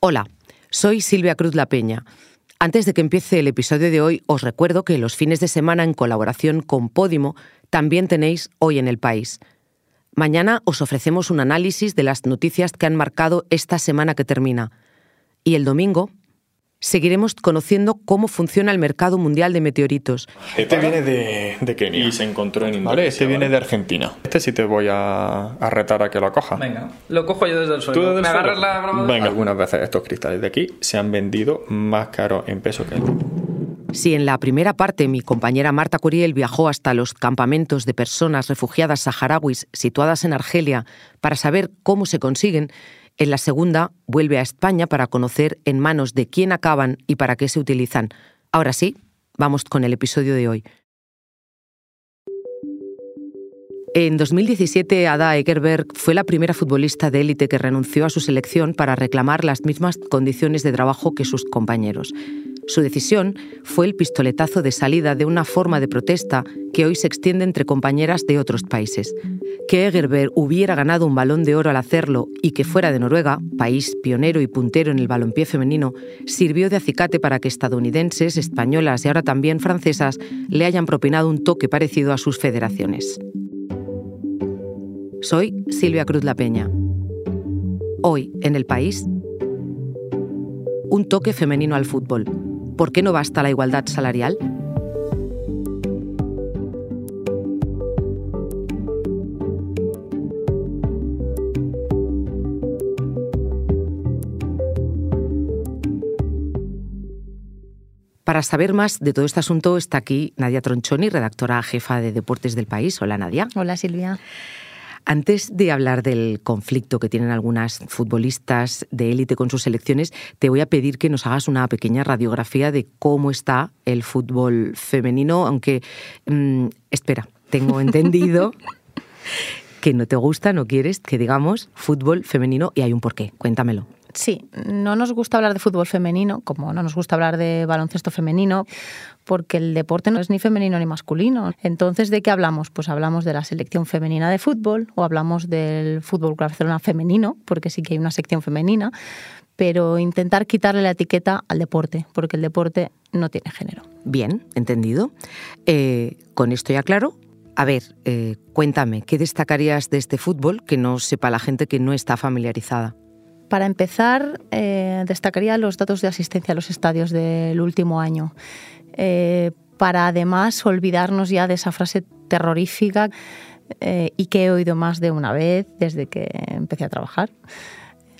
Hola, soy Silvia Cruz La Peña. Antes de que empiece el episodio de hoy, os recuerdo que los fines de semana en colaboración con Podimo también tenéis Hoy en el País. Mañana os ofrecemos un análisis de las noticias que han marcado esta semana que termina. Y el domingo seguiremos conociendo cómo funciona el mercado mundial de meteoritos. Este viene de, de Kenia. Y se encontró en Indonesia. ¿Vale? Este viene ¿vale? de Argentina. Este sí te voy a, a retar a que lo coja. Venga, lo cojo yo desde el suelo. ¿Tú desde el ¿Me suelo? agarras la grabadora? Venga. Algunas veces estos cristales de aquí se han vendido más caros en peso que el Si en la primera parte mi compañera Marta Curiel viajó hasta los campamentos de personas refugiadas saharauis situadas en Argelia para saber cómo se consiguen, en la segunda vuelve a España para conocer en manos de quién acaban y para qué se utilizan. Ahora sí, vamos con el episodio de hoy. En 2017, Ada Egerberg fue la primera futbolista de élite que renunció a su selección para reclamar las mismas condiciones de trabajo que sus compañeros. Su decisión fue el pistoletazo de salida de una forma de protesta que hoy se extiende entre compañeras de otros países. Que Egerberg hubiera ganado un balón de oro al hacerlo y que fuera de Noruega, país pionero y puntero en el balompié femenino, sirvió de acicate para que estadounidenses, españolas y ahora también francesas le hayan propinado un toque parecido a sus federaciones. Soy Silvia Cruz La Peña. Hoy, en el país, un toque femenino al fútbol. ¿Por qué no basta la igualdad salarial? Para saber más de todo este asunto está aquí Nadia Tronchoni, redactora jefa de Deportes del País. Hola Nadia. Hola Silvia. Antes de hablar del conflicto que tienen algunas futbolistas de élite con sus selecciones, te voy a pedir que nos hagas una pequeña radiografía de cómo está el fútbol femenino, aunque, mmm, espera, tengo entendido que no te gusta, no quieres que digamos fútbol femenino y hay un porqué. Cuéntamelo. Sí, no nos gusta hablar de fútbol femenino, como no nos gusta hablar de baloncesto femenino, porque el deporte no es ni femenino ni masculino. Entonces, ¿de qué hablamos? Pues hablamos de la selección femenina de fútbol o hablamos del fútbol Barcelona femenino, porque sí que hay una sección femenina, pero intentar quitarle la etiqueta al deporte, porque el deporte no tiene género. Bien, entendido. Eh, con esto ya claro. A ver, eh, cuéntame, ¿qué destacarías de este fútbol que no sepa la gente que no está familiarizada? Para empezar, eh, destacaría los datos de asistencia a los estadios del último año. Eh, para además olvidarnos ya de esa frase terrorífica eh, y que he oído más de una vez desde que empecé a trabajar,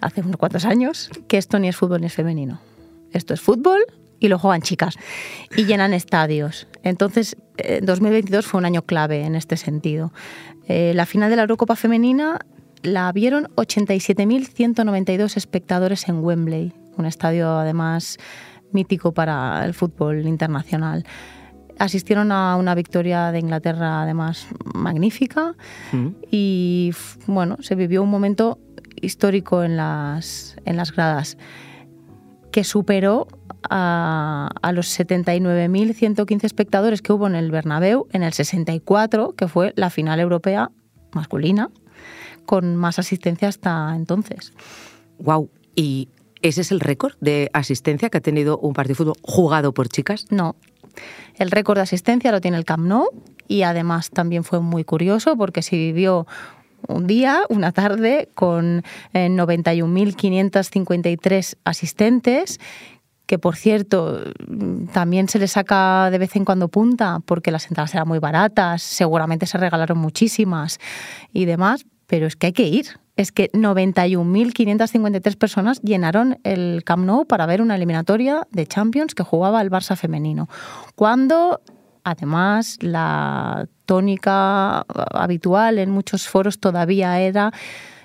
hace unos cuantos años, que esto ni es fútbol ni es femenino. Esto es fútbol y lo juegan chicas y llenan estadios. Entonces, 2022 fue un año clave en este sentido. la final de la Eurocopa femenina la vieron 87.192 espectadores en Wembley, un estadio además mítico para el fútbol internacional. Asistieron a una victoria de Inglaterra además magnífica mm. y bueno, se vivió un momento histórico en las, en las gradas que superó a, a los 79.115 espectadores que hubo en el Bernabéu en el 64, que fue la final europea masculina con más asistencia hasta entonces. Wow. ¿Y ese es el récord de asistencia que ha tenido un partido de fútbol jugado por chicas? No. El récord de asistencia lo tiene el Camp Nou y además también fue muy curioso porque se vivió un día, una tarde, con eh, 91.553 asistentes que por cierto también se le saca de vez en cuando punta porque las entradas eran muy baratas, seguramente se regalaron muchísimas y demás, pero es que hay que ir. Es que 91.553 personas llenaron el Camp Nou para ver una eliminatoria de Champions que jugaba el Barça femenino. Cuando, además, la tónica habitual en muchos foros todavía era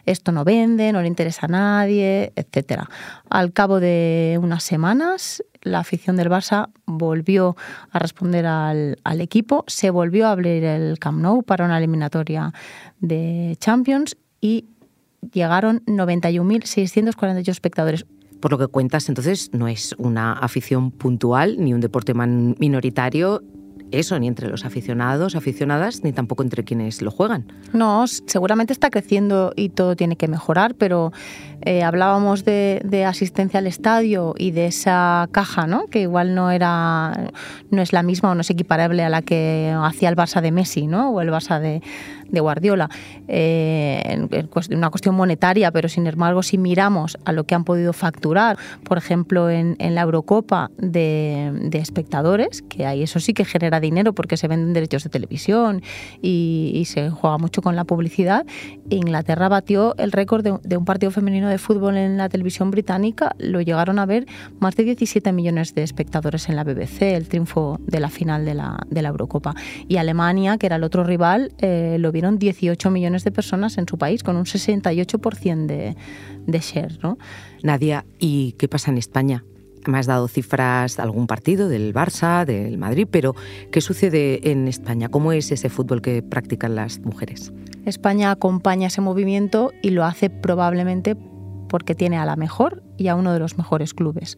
esto no vende, no le interesa a nadie, etc. Al cabo de unas semanas, la afición del Barça volvió a responder al, equipo, se volvió a abrir el Camp Nou para una eliminatoria de Champions y llegaron 91.648 espectadores. Por lo que cuentas, entonces, no es una afición puntual ni un deporte minoritario, eso, ni entre los aficionados, aficionadas, ni tampoco entre quienes lo juegan. No, seguramente está creciendo y todo tiene que mejorar, pero Eh, hablábamos de, asistencia al estadio y de esa caja, ¿no? que igual no era no es la misma o no es equiparable a la que hacía el Barça de Messi ¿no? o el Barça de, de Guardiola, eh, una cuestión monetaria, pero sin embargo si miramos a lo que han podido facturar, por ejemplo en, la Eurocopa de, espectadores, que ahí eso sí que genera dinero porque se venden derechos de televisión y, se juega mucho con la publicidad, Inglaterra batió el récord de, un partido femenino de fútbol en la televisión británica, lo llegaron a ver más de 17 millones de espectadores en la BBC, el triunfo de la final de la, Eurocopa. Y Alemania, que era el otro rival, eh, lo vieron 18 millones de personas en su país, con un 68% de, de share. ¿no? Nadia, ¿y qué pasa en España? Me has dado cifras de algún partido, del Barça, del Madrid, pero ¿qué sucede en España? ¿Cómo es ese fútbol que practican las mujeres? España acompaña ese movimiento y lo hace probablemente porque tiene a la mejor y a uno de los mejores clubes.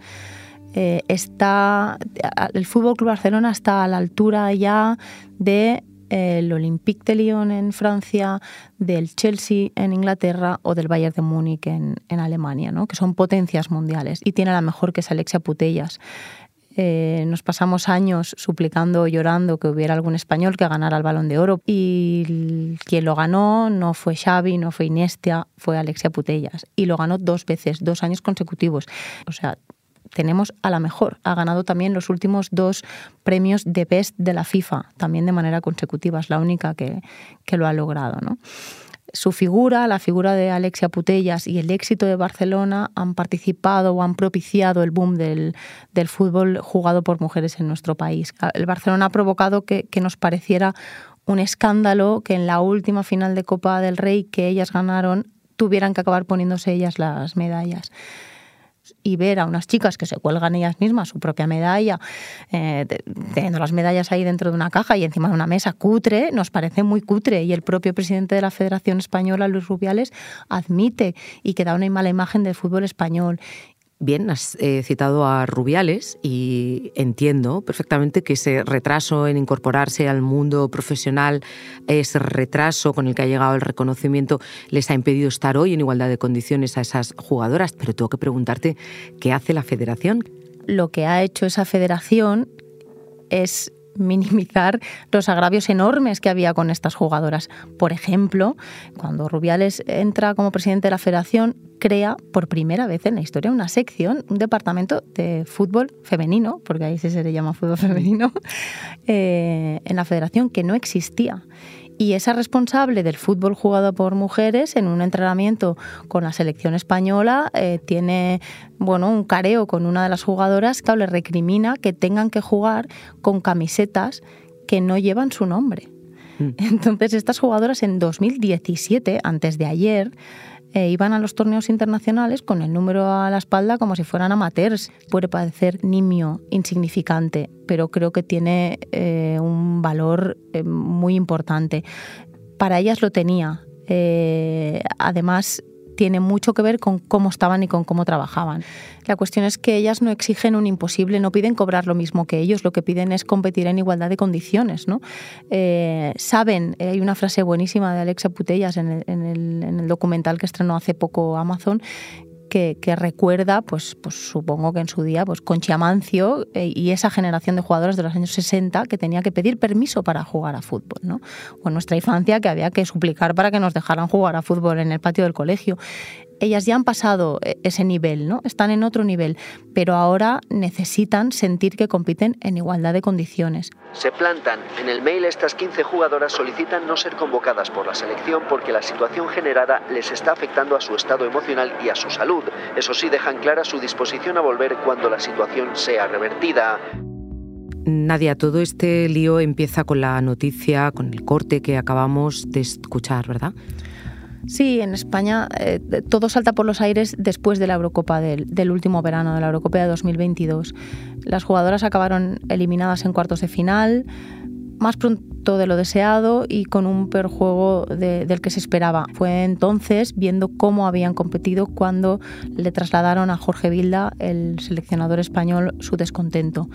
Eh, está, el Fútbol Club Barcelona está a la altura ya de el Olympique de Lyon en Francia, del Chelsea en Inglaterra o del Bayern de Múnich en, Alemania, ¿no? que son potencias mundiales. Y tiene la mejor que es Alexia Putellas. Eh, nos pasamos años suplicando, llorando que hubiera algún español que ganara el balón de oro y quien lo ganó no fue Xavi, no fue Inestia, fue Alexia Putellas y lo ganó dos veces, dos años consecutivos. O sea, tenemos a la mejor. Ha ganado también los últimos dos premios de Best de la FIFA, también de manera consecutiva. Es la única que, lo ha logrado. Su figura, la figura de Alexia Putellas y el éxito de Barcelona han participado o han propiciado el boom del, fútbol jugado por mujeres en nuestro país. El Barcelona ha provocado que, que nos pareciera un escándalo que en la última final de Copa del Rey que ellas ganaron tuvieran que acabar poniéndose ellas las medallas y ver a unas chicas que se cuelgan ellas mismas su propia medalla, eh, teniendo las medallas ahí dentro de una caja y encima de una mesa cutre, nos parece muy cutre. Y el propio presidente de la Federación Española, Luis Rubiales, admite y que da una mala imagen del fútbol español. Bien, has eh, citado a Rubiales y entiendo perfectamente que ese retraso en incorporarse al mundo profesional, ese retraso con el que ha llegado el reconocimiento, les ha impedido estar hoy en igualdad de condiciones a esas jugadoras. Pero tengo que preguntarte, ¿qué hace la federación? Lo que ha hecho esa federación es minimizar los agravios enormes que había con estas jugadoras. Por ejemplo, cuando Rubiales entra como presidente de la federación, crea por primera vez en la historia una sección, un departamento de fútbol femenino, porque ahí sí se le llama fútbol femenino, eh, en la federación que no existía y esa responsable del fútbol jugado por mujeres en un entrenamiento con la selección española eh, tiene bueno un careo con una de las jugadoras que le recrimina que tengan que jugar con camisetas que no llevan su nombre. Mm. Entonces estas jugadoras en 2017, antes de ayer, eh, iban a los torneos internacionales con el número a la espalda como si fueran amateurs. Puede parecer nimio, insignificante, pero creo que tiene eh, un valor eh, muy importante. Para ellas lo tenía. además, tiene mucho que ver con cómo estaban y con cómo trabajaban. La cuestión es que ellas no exigen un imposible, no piden cobrar lo mismo que ellos, lo que piden es competir en igualdad de condiciones. ¿no? Eh, saben, hay una frase buenísima de Alexa Putellas en el, documental que estrenó hace poco Amazon, que, recuerda, pues, pues supongo que en su día, pues Conchi Amancio eh, y esa generación de jugadores de los años 60 que tenía que pedir permiso para jugar a fútbol, ¿no? O en nuestra infancia que había que suplicar para que nos dejaran jugar a fútbol en el patio del colegio ellas ya han pasado eh, ese nivel, ¿no? Están en otro nivel, pero ahora necesitan sentir que compiten en igualdad de condiciones. Se plantan. En el mail estas 15 jugadoras solicitan no ser convocadas por la selección porque la situación generada les está afectando a su estado emocional y a su salud. Eso sí, dejan clara su disposición a volver cuando la situación sea revertida. Nadia, todo este lío empieza con la noticia, con el corte que acabamos de escuchar, ¿verdad? Sí, en España eh, todo salta por los aires después de la Eurocopa del, último verano, de la Eurocopa de 2022. Las jugadoras acabaron eliminadas en cuartos de final, más pronto de lo deseado y con un peor juego del que se esperaba. Fue entonces, viendo cómo habían competido, cuando le trasladaron a Jorge Vilda, el seleccionador español, su descontento.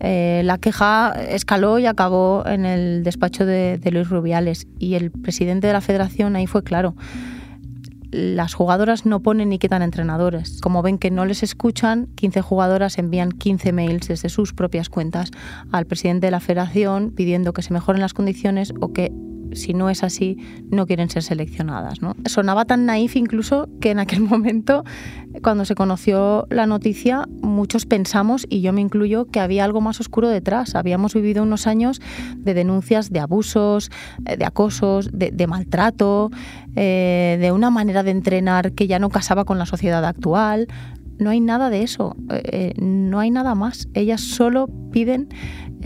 Eh, la queja escaló y acabó en el despacho de, Luis Rubiales y el presidente de la federación ahí fue claro. las jugadoras no ponen ni quitan entrenadores. Como ven que no les escuchan, 15 jugadoras envían 15 mails desde sus propias cuentas al presidente de la federación pidiendo que se mejoren las condiciones o que si no es así, no quieren ser seleccionadas. ¿no? Sonaba tan naif incluso que en aquel momento, cuando se conoció la noticia, muchos pensamos, y yo me incluyo, que había algo más oscuro detrás. Habíamos vivido unos años de denuncias de abusos, eh, de acosos, de, maltrato, eh, de una manera de entrenar que ya no casaba con la sociedad actual. No hay nada de eso, eh, no hay nada más. Ellas solo piden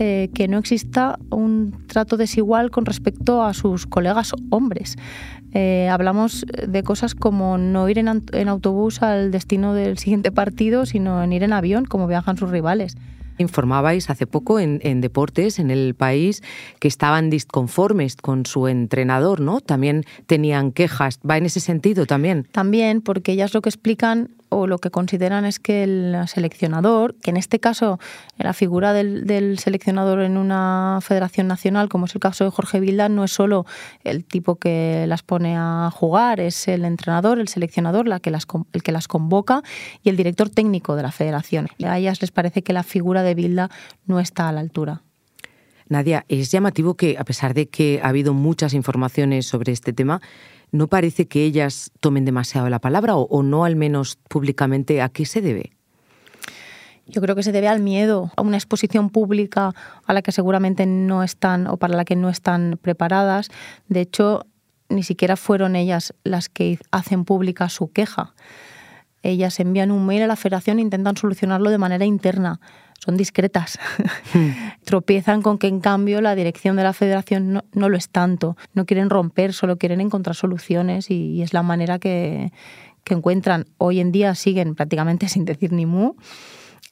eh, que no exista un trato desigual con respecto a sus colegas hombres. Eh, hablamos de cosas como no ir en, autobús al destino del siguiente partido, sino en ir en avión, como viajan sus rivales. Informabais hace poco en, en, Deportes, en el país, que estaban disconformes con su entrenador, ¿no? También tenían quejas. ¿Va en ese sentido también? También, porque ellas lo que explican o lo que consideran es que el seleccionador, que en este caso la figura del, seleccionador en una federación nacional, como es el caso de Jorge Vilda, no es solo el tipo que las pone a jugar, es el entrenador, el seleccionador, la que las, el que las convoca y el director técnico de la federación. A ellas les parece que la figura de Vilda no está a la altura. Nadia, es llamativo que, a pesar de que ha habido muchas informaciones sobre este tema, ¿no parece que ellas tomen demasiado la palabra o, no al menos públicamente? ¿A qué se debe? Yo creo que se debe al miedo, a una exposición pública a la que seguramente no están o para la que no están preparadas. De hecho, ni siquiera fueron ellas las que hacen pública su queja. Ellas envían un mail a la federación e intentan solucionarlo de manera interna son discretas. Hmm. Tropiezan con que en cambio la dirección de la federación no, lo es tanto. No quieren romper, solo quieren encontrar soluciones y, es la manera que, encuentran. Hoy en día siguen prácticamente sin decir ni mu.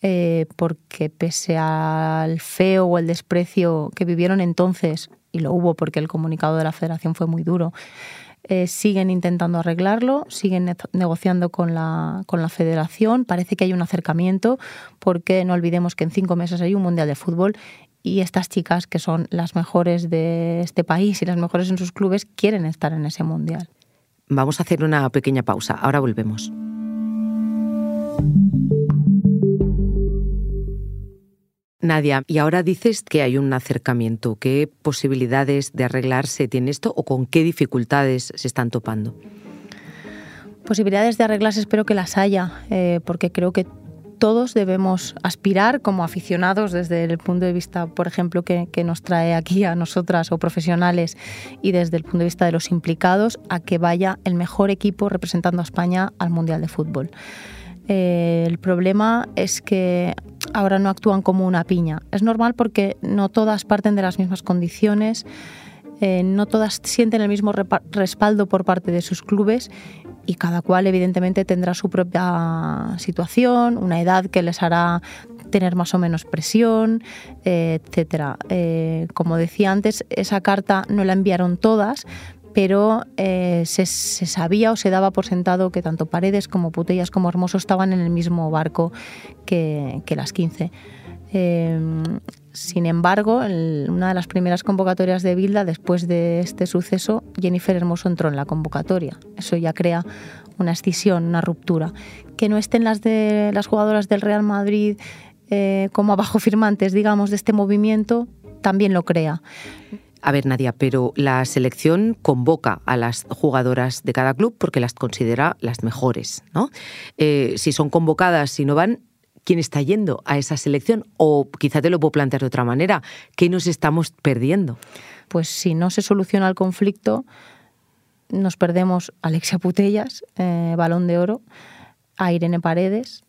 Eh, porque pese al feo o el desprecio que vivieron entonces, y lo hubo porque el comunicado de la federación fue muy duro, eh, siguen intentando arreglarlo, siguen negociando con la, con la federación. Parece que hay un acercamiento porque no olvidemos que en cinco meses hay un Mundial de Fútbol y estas chicas, que son las mejores de este país y las mejores en sus clubes, quieren estar en ese Mundial. Vamos a hacer una pequeña pausa. Ahora volvemos. Nadia, y ahora dices que hay un acercamiento. ¿Qué posibilidades de arreglarse tiene esto o con qué dificultades se están topando? Posibilidades de arreglarse espero que las haya, eh, porque creo que todos debemos aspirar como aficionados desde el punto de vista, por ejemplo, que, nos trae aquí a nosotras o profesionales y desde el punto de vista de los implicados, a que vaya el mejor equipo representando a España al Mundial de Fútbol. Eh, el problema es que ahora no actúan como una piña. Es normal porque no todas parten de las mismas condiciones, eh, no todas sienten el mismo respaldo por parte de sus clubes y cada cual evidentemente tendrá su propia situación, una edad que les hará tener más o menos presión, eh, etcétera. como decía antes, esa carta no la enviaron todas, pero eh, se, sabía o se daba por sentado que tanto Paredes como Putellas como Hermoso estaban en el mismo barco que, las 15. Em, sin embargo, una de las primeras convocatorias de Bilda, después de este suceso, Jennifer Hermoso entró en la convocatoria. Eso ya crea una escisión, una ruptura. Que no estén las jugadoras del Real Madrid eh, como abajo firmantes, digamos, de este movimiento, también lo crea. A ver, Nadia, pero la selección convoca a las jugadoras de cada club porque las considera las mejores, ¿no? Eh, si son convocadas, si no van, ¿quién está yendo a esa selección? O quizá te lo puedo plantear de otra manera, ¿qué nos estamos perdiendo? Pues si no se soluciona el conflicto, nos perdemos a Alexia Putellas, eh, balón de oro, a Irene Paredes,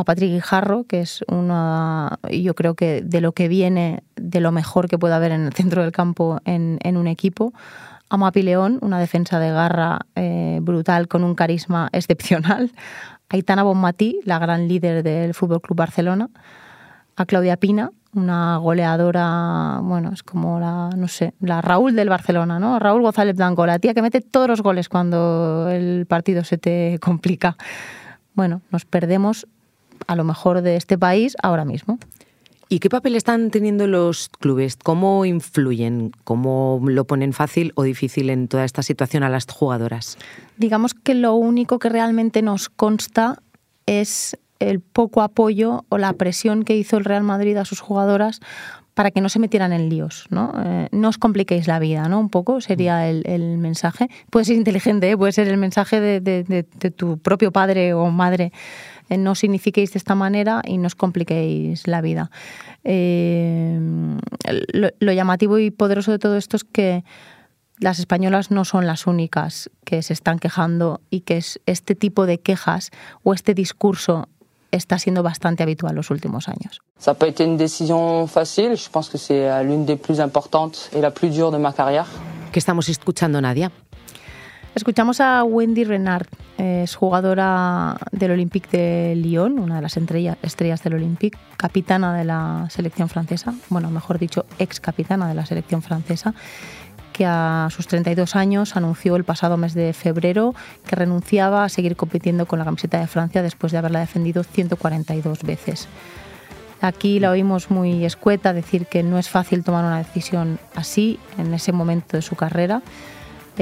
a Patrick Guijarro, que es una, yo creo que de lo que viene, de lo mejor que puede haber en el centro del campo en, un equipo, a Mapi León, una defensa de garra eh, brutal con un carisma excepcional, a Itana Bonmatí, la gran líder del Fútbol Club Barcelona, a Claudia Pina, una goleadora, bueno, es como la, no sé, la Raúl del Barcelona, ¿no? Raúl González Blanco, la tía que mete todos los goles cuando el partido se te complica. Bueno, nos perdemos a lo mejor de este país ahora mismo. ¿Y qué papel están teniendo los clubes? ¿Cómo influyen? ¿Cómo lo ponen fácil o difícil en toda esta situación a las jugadoras? Digamos que lo único que realmente nos consta es el poco apoyo o la presión que hizo el Real Madrid a sus jugadoras para que no se metieran en líos, ¿no? Eh, no os compliquéis la vida, ¿no? Un poco sería el, mensaje. Puede ser inteligente, ¿eh? puede ser el mensaje de, tu propio padre o madre no signifiquéis de esta manera y no os compliquéis la vida. Eh, lo, llamativo y poderoso de todo esto es que las españolas no son las únicas que se están quejando y que es este tipo de quejas o este discurso está siendo bastante habitual los últimos años. Ça pas été une décision facile. Je pense que c'est euh, l'une des plus importantes et la plus dure de ma carrière. ¿Qué estamos escuchando, Nadia? Escuchamos a Wendy Renard, es jugadora del Olympique de Lyon, una de las estrellas del Olympique, capitana de la selección francesa, bueno, mejor dicho, ex capitana de la selección francesa, que a sus 32 años anunció el pasado mes de febrero que renunciaba a seguir compitiendo con la camiseta de Francia después de haberla defendido 142 veces. Aquí la oímos muy escueta decir que no es fácil tomar una decisión así en ese momento de su carrera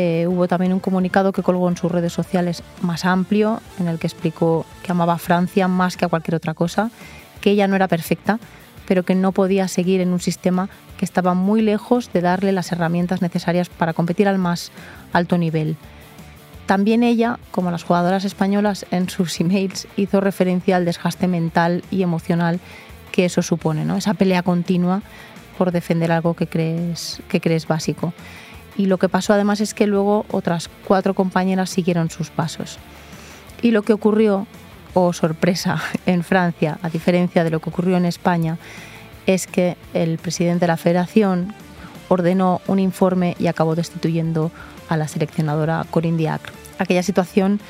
eh, hubo también un comunicado que colgó en sus redes sociales más amplio, en el que explicó que amaba a Francia más que a cualquier otra cosa, que ella no era perfecta, pero que no podía seguir en un sistema que estaba muy lejos de darle las herramientas necesarias para competir al más alto nivel. También ella, como las jugadoras españolas, en sus emails hizo referencia al desgaste mental y emocional que eso supone, esa pelea continua por defender algo que crees, que crees básico y lo que pasó además es que luego otras cuatro compañeras siguieron sus pasos. Y lo que ocurrió, o oh sorpresa, en Francia, a diferencia de lo que ocurrió en España, es que el presidente de la federación ordenó un informe y acabó destituyendo a la seleccionadora Corinne Diacre. Aquella situación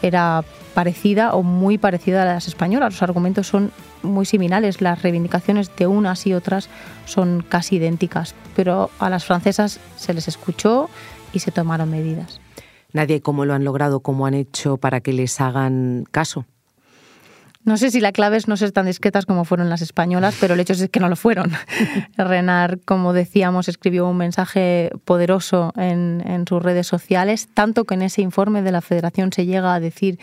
era parecida o muy parecida a las españolas. Los argumentos son muy similares, las reivindicaciones de unas y otras son casi idénticas, pero a las francesas se les escuchó y se tomaron medidas. Nadie, ¿cómo lo han logrado? ¿Cómo han hecho para que les hagan caso? No sé si la clave es no ser tan discretas como fueron las españolas, pero el hecho es que no lo fueron. Renard, como decíamos, escribió un mensaje poderoso en, en, sus redes sociales, tanto que en ese informe de la Federación se llega a decir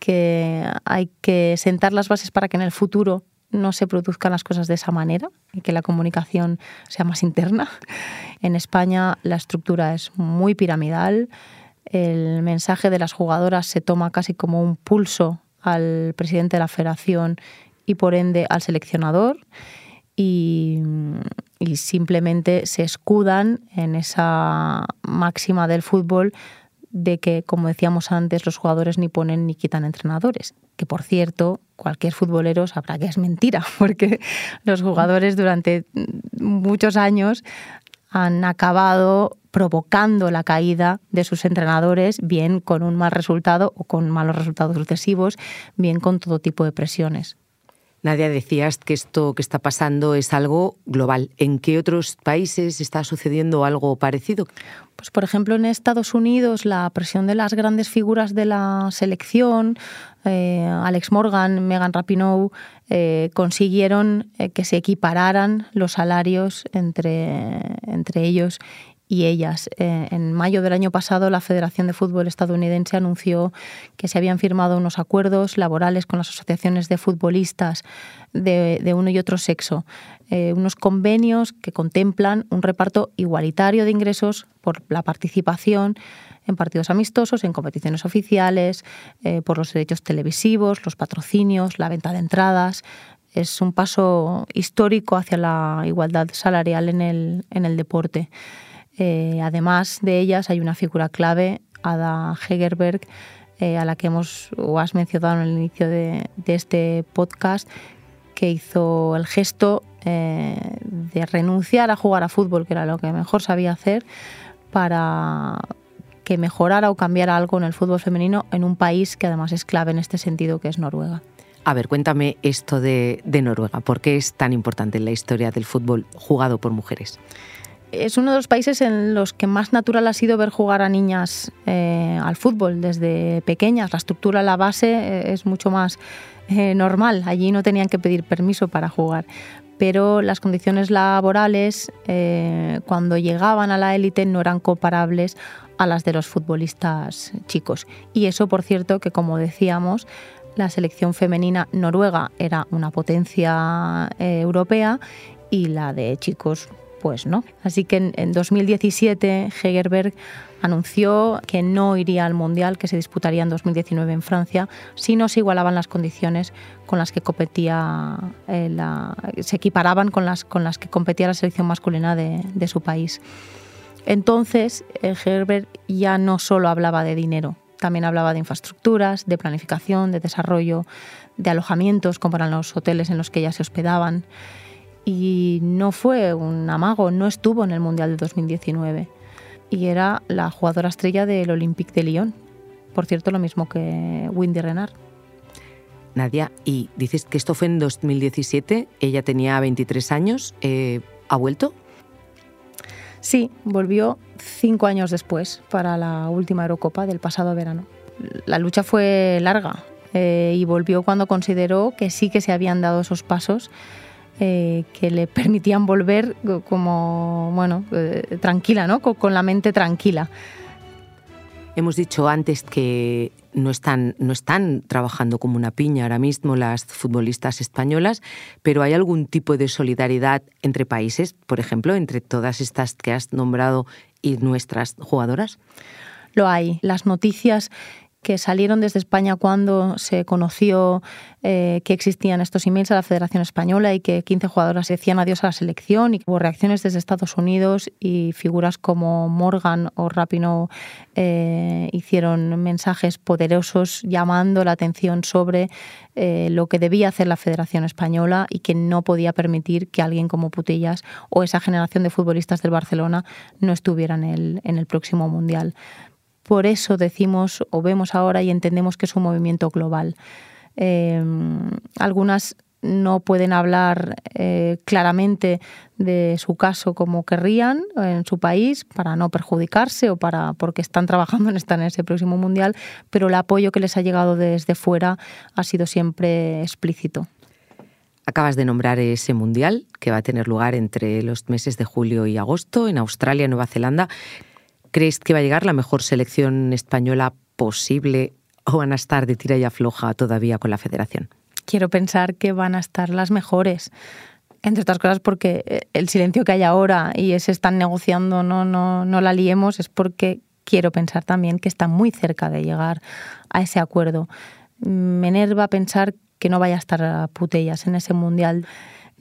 que hay que sentar las bases para que en el futuro no se produzcan las cosas de esa manera y que la comunicación sea más interna. En España la estructura es muy piramidal, el mensaje de las jugadoras se toma casi como un pulso al presidente de la federación y por ende al seleccionador y, y simplemente se escudan en esa máxima del fútbol de que, como decíamos antes, los jugadores ni ponen ni quitan entrenadores. Que por cierto, cualquier futbolero sabrá que es mentira, porque los jugadores durante muchos años han acabado provocando la caída de sus entrenadores, bien con un mal resultado o con malos resultados sucesivos, bien con todo tipo de presiones. Nadia, decías que esto que está pasando es algo global. ¿En qué otros países está sucediendo algo parecido? Pues, por ejemplo, en Estados Unidos, la presión de las grandes figuras de la selección, eh, Alex Morgan, Megan Rapinoe, eh, consiguieron eh, que se equipararan los salarios entre, entre ellos y ellas. Eh, en mayo del año pasado, la Federación de Fútbol estadounidense anunció que se habían firmado unos acuerdos laborales con las asociaciones de futbolistas de, uno y otro sexo, eh, unos convenios que contemplan un reparto igualitario de ingresos por la participación en partidos amistosos, en competiciones oficiales, eh, por los derechos televisivos, los patrocinios, la venta de entradas. Es un paso histórico hacia la igualdad salarial en el, en el deporte. Eh, además de ellas hay una figura clave, Ada Hegerberg, eh, a la que hemos o has mencionado en el inicio de, este podcast, que hizo el gesto eh, de renunciar a jugar a fútbol, que era lo que mejor sabía hacer, para que mejorara o cambiara algo en el fútbol femenino en un país que además es clave en este sentido, que es Noruega. A ver, cuéntame esto de, de Noruega. ¿Por qué es tan importante en la historia del fútbol jugado por mujeres? Es uno de los países en los que más natural ha sido ver jugar a niñas eh, al fútbol desde pequeñas. La estructura, la base eh, es mucho más eh, normal. Allí no tenían que pedir permiso para jugar. pero las condiciones laborales cuando llegaban a la élite no eran comparables a las de los futbolistas chicos. Y eso, por cierto, que como decíamos, la selección femenina noruega era una potencia europea y la de chicos pues no. Así que en, 2017 Hegerberg anunció que no iría al Mundial que se disputaría en 2019 en Francia si no se igualaban las condiciones con las que competía eh, la, se equiparaban con las, con las que competía la selección masculina de, su país. Entonces Hegerberg ya no solo hablaba de dinero, también hablaba de infraestructuras, de planificación, de desarrollo, de alojamientos, como eran los hoteles en los que ya se hospedaban. Y no fue un amago, no estuvo en el Mundial de 2019. Y era la jugadora estrella del Olympique de Lyon. Por cierto, lo mismo que Windy Renard. Nadia, y dices que esto fue en 2017, ella tenía 23 años, eh, ¿ha vuelto? Sí, volvió cinco años después para la última Eurocopa del pasado verano. La lucha fue larga eh, y volvió cuando consideró que sí que se habían dado esos pasos eh, que le permitían volver como, bueno, eh, tranquila, ¿no? con la mente tranquila. Hemos dicho antes que no están, no están trabajando como una piña ahora mismo las futbolistas españolas, pero ¿hay algún tipo de solidaridad entre países, por ejemplo, entre todas estas que has nombrado y nuestras jugadoras? Lo hay. Las noticias que salieron desde España cuando se conoció eh, que existían estos emails a la Federación Española y que 15 jugadoras decían adiós a la selección y hubo reacciones desde Estados Unidos y figuras como Morgan o Rapino eh, hicieron mensajes poderosos llamando la atención sobre eh, lo que debía hacer la Federación Española y que no podía permitir que alguien como Putillas o esa generación de futbolistas del Barcelona no estuvieran en el próximo Mundial. Por eso decimos o vemos ahora y entendemos que es un movimiento global. Eh, algunas no pueden hablar eh, claramente de su caso como querrían en su país para no perjudicarse o para porque están trabajando en estar en ese próximo mundial, pero el apoyo que les ha llegado desde fuera ha sido siempre explícito. Acabas de nombrar ese mundial que va a tener lugar entre los meses de julio y agosto en Australia Nueva Zelanda. ¿Crees que va a llegar la mejor selección española posible o van a estar de tira y afloja todavía con la federación? Quiero pensar que van a estar las mejores. Entre otras cosas porque eh, el silencio que hay ahora y ese están negociando, no, no, no la liemos, es porque quiero pensar también que están muy cerca de llegar a ese acuerdo. Me enerva pensar que no vaya a estar a putellas en ese mundial.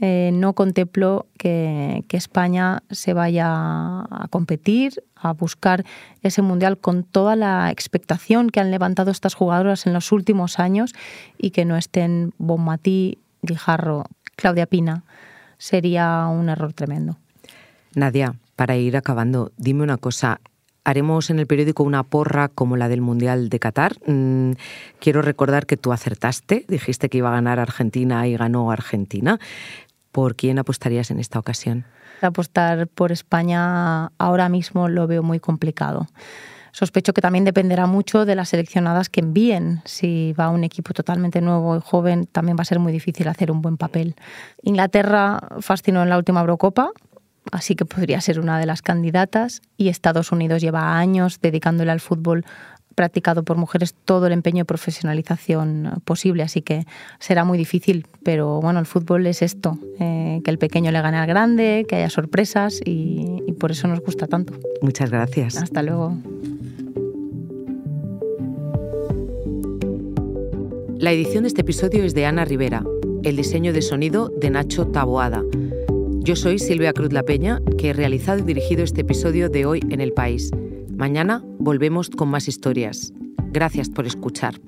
Eh, no contemplo que, España se vaya a competir, a buscar ese mundial con toda la expectación que han levantado estas jugadoras en los últimos años y que no estén Bonmatí, Guijarro, Claudia Pina. Sería un error tremendo. Nadia, para ir acabando, dime una cosa. ¿Haremos en el periódico una porra como la del Mundial de Qatar? Mm, quiero recordar que tú acertaste, dijiste que iba a ganar Argentina y ganó Argentina. ¿Por quién apostarías en esta ocasión? Apostar por España ahora mismo lo veo muy complicado. Sospecho que también dependerá mucho de las seleccionadas que envíen. Si va un equipo totalmente nuevo y joven, también va a ser muy difícil hacer un buen papel. Inglaterra fascinó en la última Eurocopa, así que podría ser una de las candidatas. Y Estados Unidos lleva años dedicándole al fútbol practicado por mujeres todo el empeño y profesionalización posible, así que será muy difícil, pero bueno, el fútbol es esto, eh, que el pequeño le gane al grande, que haya sorpresas y, y por eso nos gusta tanto. Muchas gracias. Hasta luego. La edición de este episodio es de Ana Rivera, el diseño de sonido de Nacho Taboada. Yo soy Silvia Cruz La Peña, que he realizado y dirigido este episodio de Hoy en el País. Mañana volvemos con más historias. Gracias por escuchar.